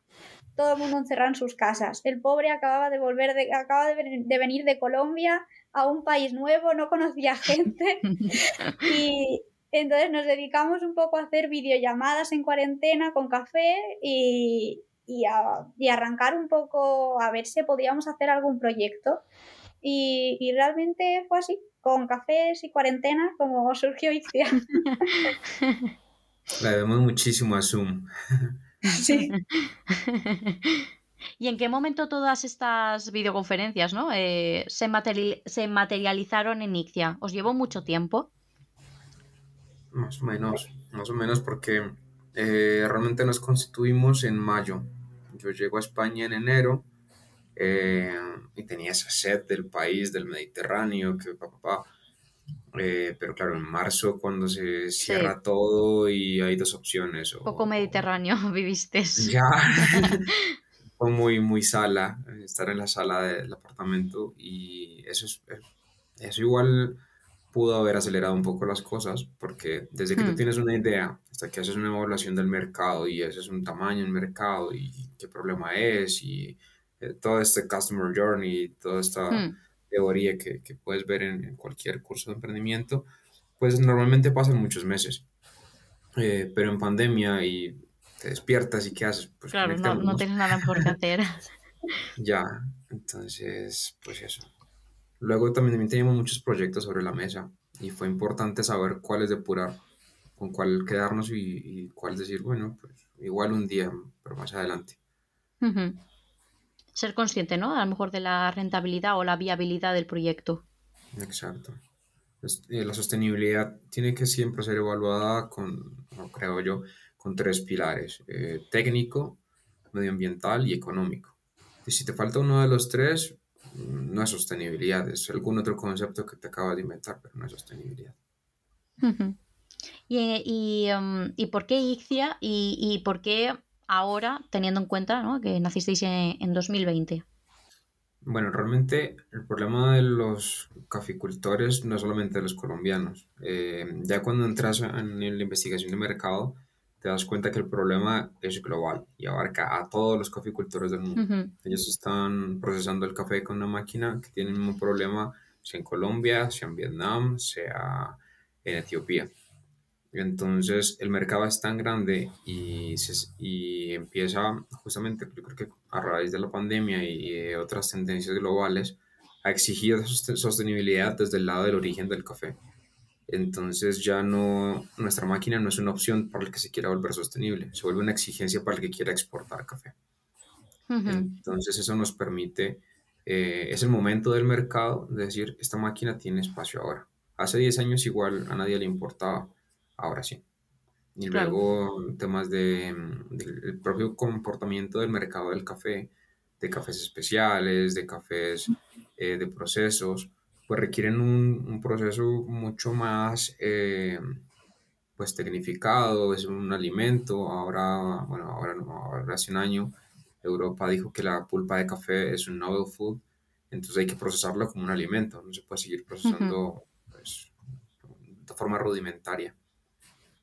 Todo el mundo encerrado en sus casas. El pobre acababa de volver, de, acaba de, de venir de Colombia a un país nuevo, no conocía gente. y entonces nos dedicamos un poco a hacer videollamadas en cuarentena con café y, y, a, y arrancar un poco a ver si podíamos hacer algún proyecto. Y, realmente fue así, con cafés y cuarentena, como surgió Ixia. La vemos muchísimo a Zoom. Sí. ¿Y en qué momento todas estas videoconferencias ¿no? Eh, se, se, materializaron en Ixia? ¿Os llevó mucho tiempo? Más o menos, más o menos porque eh, realmente nos constituimos en mayo. Yo llego a España en enero eh, y tenía esa sed del país, del Mediterráneo, que papá. Eh, pero claro, en marzo cuando se cierra todo y hay dos opciones. O, Poco Mediterráneo viviste. Ya. Fue muy, muy sala, estar en la sala del apartamento y eso es, eso igual pudo haber acelerado un poco las cosas porque desde que tú hmm. tienes una idea hasta que haces una evaluación del mercado y haces un tamaño en mercado y qué problema es y eh, todo este customer journey, toda esta hmm. teoría que, que, puedes ver en, cualquier curso de emprendimiento, pues normalmente pasan muchos meses. Eh, pero en pandemia y te despiertas y qué haces, pues claro, no, no, tienes nada por qué hacer. ya, entonces, pues eso. Luego también teníamos muchos proyectos sobre la mesa y fue importante saber cuáles depurar, con cuál quedarnos y, y cuál decir, bueno, pues igual un día, pero más adelante ser consciente, ¿no? A lo mejor de la rentabilidad o la viabilidad del proyecto. Exacto. La sostenibilidad tiene que siempre ser evaluada con, creo yo, con tres pilares, eh, técnico, medioambiental y económico. Y si te falta uno de los tres, mm, no es sostenibilidad, es algún otro concepto que te acabas de inventar, pero no es sostenibilidad. y, um, y, por qué Ixia y, y por qué ahora, teniendo en cuenta que nacisteis en, 2020? Bueno, realmente el problema de los caficultores no es solamente de los colombianos. Eh, ya cuando entras en la investigación de mercado, te das cuenta que el problema es global y abarca a todos los caficultores del mundo. Ellos están procesando el café con una máquina que tiene un problema, sea en Colombia, sea en Vietnam, sea en Etiopía. Entonces el mercado es tan grande y, y empieza justamente, yo creo que a raíz de la pandemia y otras tendencias globales, a exigir sostenibilidad desde el lado del origen del café. Entonces ya no, nuestra máquina no es una opción para el que se quiera volver sostenible, se vuelve una exigencia para el que quiera exportar café. Entonces eso nos permite, eh, es el momento del mercado de decir, esta máquina tiene espacio ahora. Hace 10 años igual a nadie le importaba ahora sí. Y luego temas de, del propio comportamiento del mercado del café, de cafés especiales, de cafés eh, de procesos, pues requieren un, un proceso mucho más eh, pues tecnificado, es un alimento. Ahora, bueno, ahora, no, ahora hace un año Europa dijo que la pulpa de café es un novel food, entonces hay que procesarlo como un alimento, no se puede seguir procesando forma rudimentaria.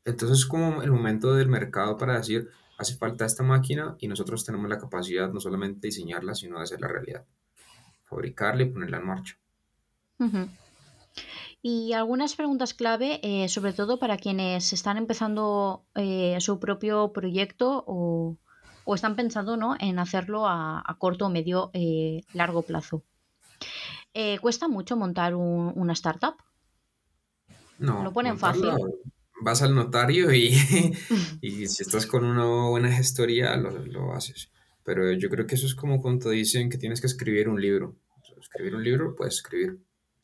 Entonces es como el momento del mercado para decir, hace falta esta máquina y nosotros tenemos la capacidad no solamente de diseñarla, sino de hacerla realidad, fabricarla y ponerla en marcha. Y algunas preguntas clave, eh, sobre todo para quienes están empezando eh, su propio proyecto o, están pensando ¿no? en hacerlo a, corto, medio, eh, largo plazo. ¿Cuesta mucho montar una startup? No. ¿Lo ponen fácil? Vas al notario y, y, si estás con una buena gestoría, lo, lo haces. Pero yo creo que eso es como cuando dicen que tienes que escribir un libro. Escribir un libro, puedes escribir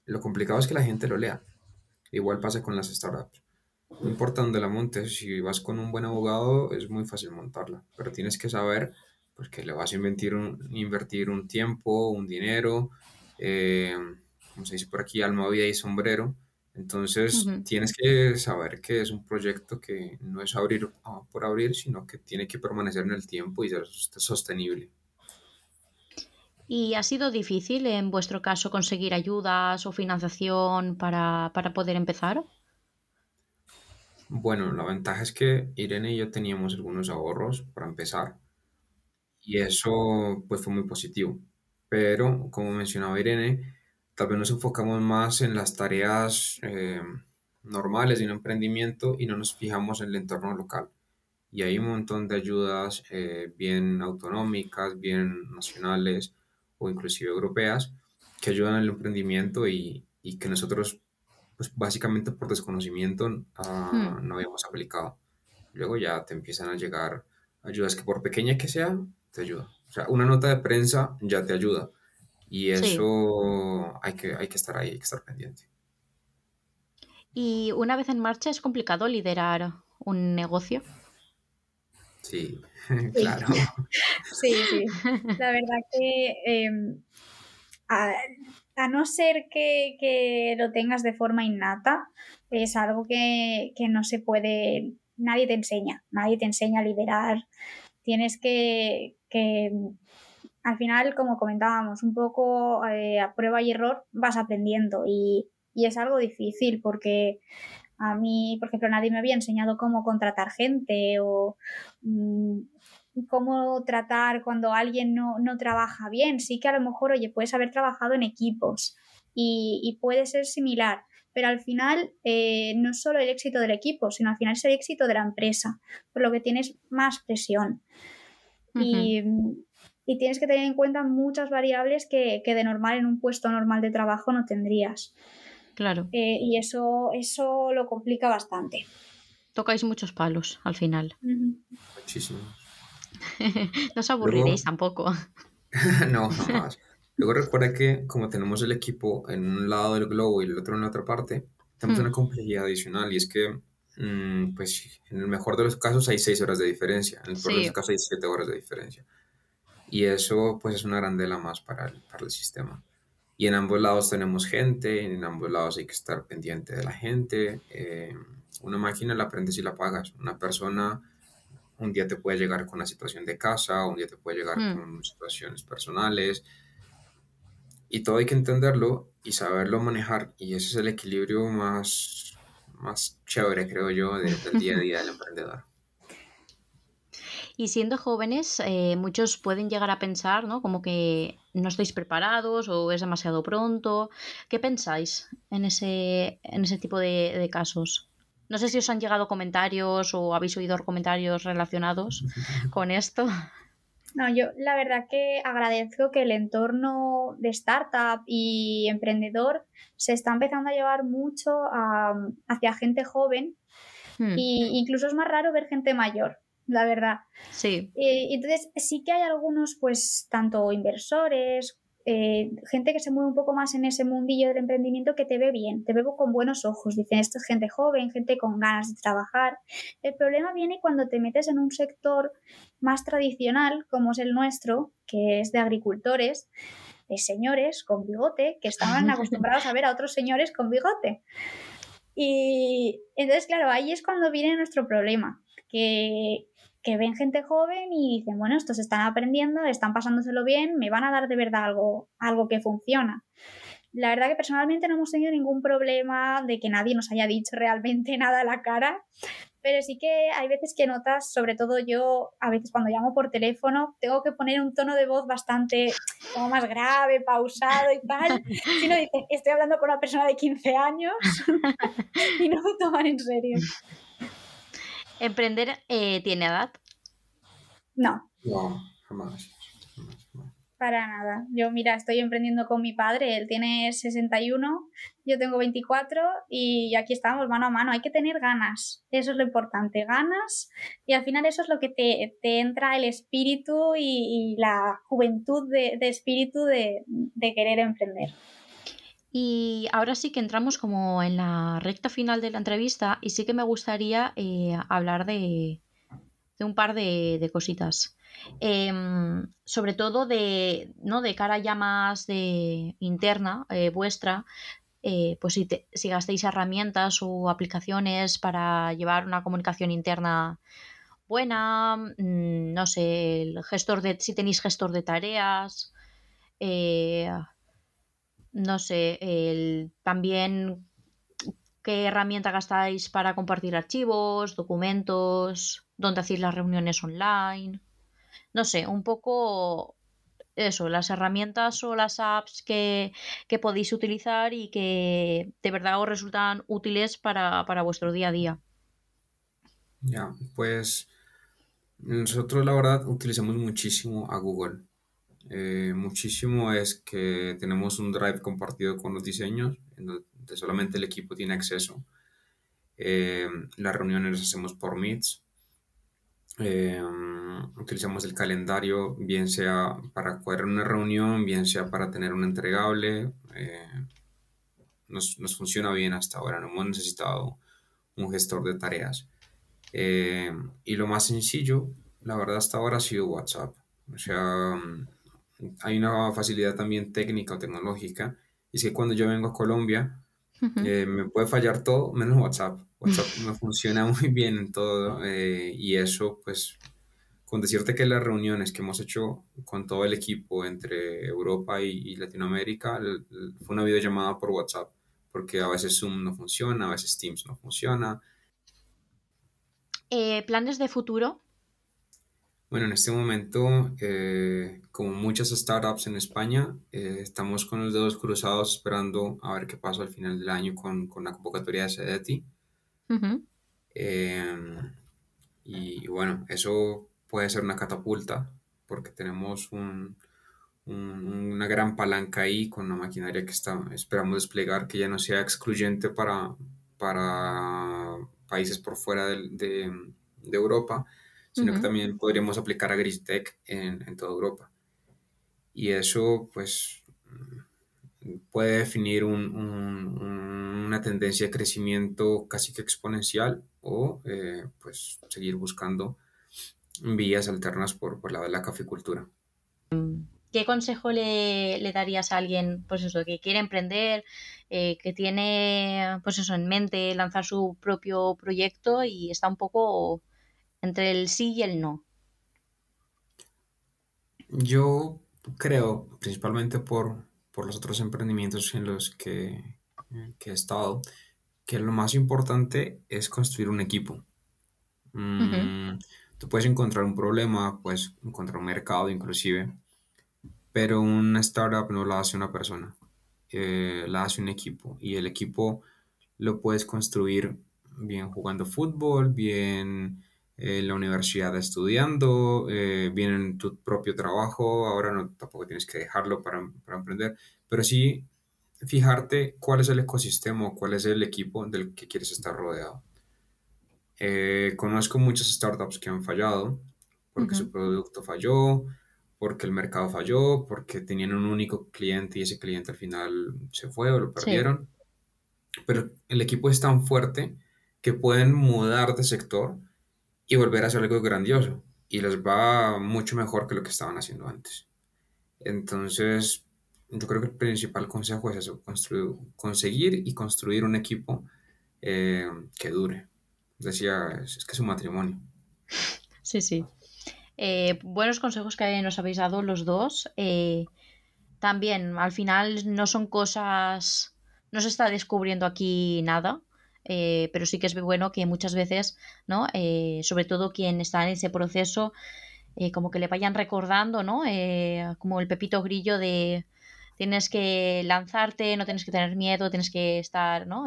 lo complicado es que la gente lo lea. Igual pasa con las startups. No importa dónde la montes, si vas con un buen abogado es muy fácil montarla, pero tienes que saber pues, que le vas a invertir un, invertir un tiempo, un dinero, eh, como se dice por aquí, alma, vida y sombrero. Entonces tienes que saber que es un proyecto que no es abrir ah, por abrir, sino que tiene que permanecer en el tiempo y ser sostenible. ¿Y ha sido difícil en vuestro caso conseguir ayudas o financiación para, poder empezar? Bueno, la ventaja es que Irene y yo teníamos algunos ahorros para empezar y eso pues fue muy positivo. Pero como mencionaba Irene, tal vez nos enfocamos más en las tareas eh, normales de un emprendimiento y no nos fijamos en el entorno local. Y hay un montón de ayudas eh, bien autonómicas, bien nacionales, o inclusive europeas que ayudan al emprendimiento y, y que nosotros, pues básicamente por desconocimiento, ah, hmm. no habíamos aplicado. Luego ya te empiezan a llegar ayudas que por pequeña que sea, te ayuda. O sea, una nota de prensa ya te ayuda. Y eso hay, que, hay que estar ahí, hay que estar pendiente. Y una vez en marcha, ¿es complicado liderar un negocio? Sí, claro. Sí, sí. La verdad que em, a, no ser que, lo tengas de forma innata, es algo que, no se puede, nadie te enseña, nadie te enseña a liderar. Tienes que, al final, como comentábamos, un poco eh, a prueba y error vas aprendiendo y, y es algo difícil porque a mí, por ejemplo, nadie me había enseñado cómo contratar gente o mm, cómo tratar cuando alguien no, trabaja bien. Sí que a lo mejor, oye, puedes haber trabajado en equipos y, puede ser similar, pero al final eh, no es solo el éxito del equipo, sino al final es el éxito de la empresa, por lo que tienes más presión. y, tienes que tener en cuenta muchas variables que, que de normal en un puesto normal de trabajo no tendrías. Claro. Eh, y eso, eso lo complica bastante. Tocáis muchos palos al final. Muchísimos. no os aburriréis tampoco. no, jamás. Luego recuerda que como tenemos el equipo en un lado del globo y el otro en la otra parte, tenemos una mm. complejidad adicional y es que, mm, pues, en el mejor de los casos hay seis horas de diferencia, en el peor de los casos hay siete horas de diferencia. Y eso, pues, es una grandela más para el, para el sistema. Y en ambos lados tenemos gente, en ambos lados hay que estar pendiente de la gente. Eh, una máquina la aprendes y la pagas. Una persona un día te puede llegar con una situación de casa, un día te puede llegar hmm. con situaciones personales. Y todo hay que entenderlo y saberlo manejar. Y ese es el equilibrio más, más chévere, creo yo, del día a día del emprendedor. Y siendo jóvenes, eh, muchos pueden llegar a pensar, ¿no? Como que no estáis preparados o es demasiado pronto. ¿Qué pensáis en ese, en ese tipo de, casos? No sé si os han llegado comentarios o habéis oído comentarios relacionados con esto. No, yo la verdad que agradezco que el entorno de startup y emprendedor se está empezando a llevar mucho hacia gente joven hmm. y incluso es más raro ver gente mayor la verdad. Sí. Eh, entonces, sí que hay algunos, pues, tanto inversores, eh, gente que se mueve un poco más en ese mundillo del emprendimiento que te ve bien, te ve con buenos ojos. Dicen, esto es gente joven, gente con ganas de trabajar. El problema viene cuando te metes en un sector más tradicional, como es el nuestro, que es de agricultores, de señores con bigote, que estaban acostumbrados a ver a otros señores con bigote. Y entonces, claro, ahí es cuando viene nuestro problema, que que ven gente joven y dicen, bueno, estos están aprendiendo, están pasándoselo bien, me van a dar de verdad algo, algo que funciona. la verdad que personalmente no hemos tenido ningún problema de que nadie nos haya dicho realmente nada a la cara, pero sí que hay veces que notas, sobre todo yo, a veces cuando llamo por teléfono, tengo que poner un tono de voz bastante como más grave, pausado y tal. Si no dicen, estoy hablando con una persona de 15 años y no me toman en serio. ¿Emprender eh, tiene edad? No. No, jamás. Para nada. Yo, mira, estoy emprendiendo con mi padre, él tiene 61, yo tengo 24 y aquí estamos mano a mano. Hay que tener ganas, eso es lo importante, ganas y al final eso es lo que te, entra el espíritu y, la juventud de, espíritu de, querer emprender. Y ahora sí que entramos como en la recta final de la entrevista y sí que me gustaría eh, hablar de, un par de cositas. Em, sobre todo de, ¿no? de cara ya más de interna eh, vuestra, eh, pues si, si gastéis herramientas o aplicaciones para llevar una comunicación interna buena, mm, no sé, el gestor de, si tenéis gestor de tareas, eh, no sé, el, también qué herramienta gastáis para compartir archivos, documentos, dónde hacéis las reuniones online no sé, un poco eso, las herramientas o las apps que, podéis utilizar y que de verdad os resultan útiles para, vuestro día a día. Ya, pues nosotros la verdad utilizamos muchísimo a Google. Eh, muchísimo es que tenemos un drive compartido con los diseños, en donde solamente el equipo tiene acceso. Eh, las reuniones las hacemos por Meets. Eh, utilizamos el calendario, bien sea para cuadrar una reunión, bien sea para tener un entregable. Eh, nos, nos, funciona bien hasta ahora, no hemos necesitado un gestor de tareas. Eh, y lo más sencillo, la verdad, hasta ahora ha sido WhatsApp. O sea, hay una facilidad también técnica o tecnológica. Y es que cuando yo vengo a Colombia, eh, me puede fallar todo menos WhatsApp. WhatsApp me funciona muy bien en todo y eso pues con decirte que las reuniones que hemos hecho con todo el equipo entre Europa y, Latinoamérica fue una videollamada por WhatsApp, porque a veces Zoom no funciona, a veces Teams no funciona. Eh, ¿Planes de futuro? Bueno, en este momento, eh, como muchas startups en España, eh, estamos con los dedos cruzados esperando a ver qué pasa al final del año con, con la convocatoria de SEDETI. y bueno, eso puede ser una catapulta, porque tenemos una gran palanca ahí con una maquinaria que está, esperamos desplegar, que ya no sea excluyente para, para países por fuera de, Europa, sino que también podríamos aplicar a Grisitech en, en toda Europa. Y eso, pues, puede definir una tendencia de crecimiento casi que exponencial o, eh, pues, seguir buscando vías alternas por, por la de la caficultura. ¿Qué consejo le, darías a alguien pues eso, que quiere emprender, eh, que tiene pues eso, en mente lanzar su propio proyecto y está un poco entre el sí y el no? Yo creo, principalmente por, los otros emprendimientos en los que, he estado, que lo más importante es construir un equipo. Mm, Tú puedes encontrar un problema, puedes encontrar un mercado inclusive, pero una startup no la hace una persona, eh, la hace un equipo y el equipo lo puedes construir bien jugando fútbol, bien en la universidad estudiando, eh, bien en tu propio trabajo, ahora no, tampoco tienes que dejarlo para, para emprender, pero sí fijarte cuál es el ecosistema o cuál es el equipo del que quieres estar rodeado. Eh, conozco muchas startups que han fallado porque su producto falló, porque el mercado falló, porque tenían un único cliente y ese cliente al final se fue o lo perdieron. Pero el equipo es tan fuerte que pueden mudar de sector y volver a hacer algo grandioso. Y les va mucho mejor que lo que estaban haciendo antes. Entonces, yo creo que el principal consejo es eso, construir, conseguir y construir un equipo eh, que dure decía, es, que es un matrimonio. Sí, sí. Eh, buenos consejos que nos habéis dado los dos. Eh, también al final no son cosas, no se está descubriendo aquí nada. Eh, pero sí que es bueno que muchas veces, ¿no? Eh, sobre todo quien está en ese proceso, eh, como que le vayan recordando, ¿no? como el pepito grillo de tienes que lanzarte, no tienes que tener miedo, tienes que estar, ¿no?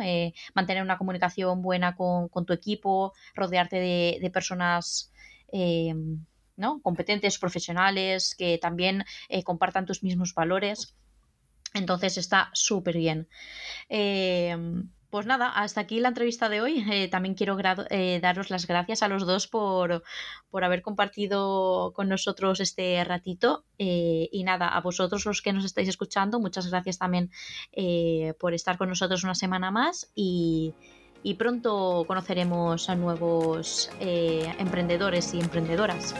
mantener una comunicación buena con, tu equipo, rodearte de, personas ¿no? competentes, profesionales, que también compartan tus mismos valores. Entonces está súper bien. Pues nada, hasta aquí la entrevista de hoy. Eh, también quiero eh, daros las gracias a los dos por, haber compartido con nosotros este ratito. Eh, y nada, a vosotros los que nos estáis escuchando, muchas gracias también por estar con nosotros una semana más. Y, y pronto conoceremos a nuevos emprendedores y emprendedoras.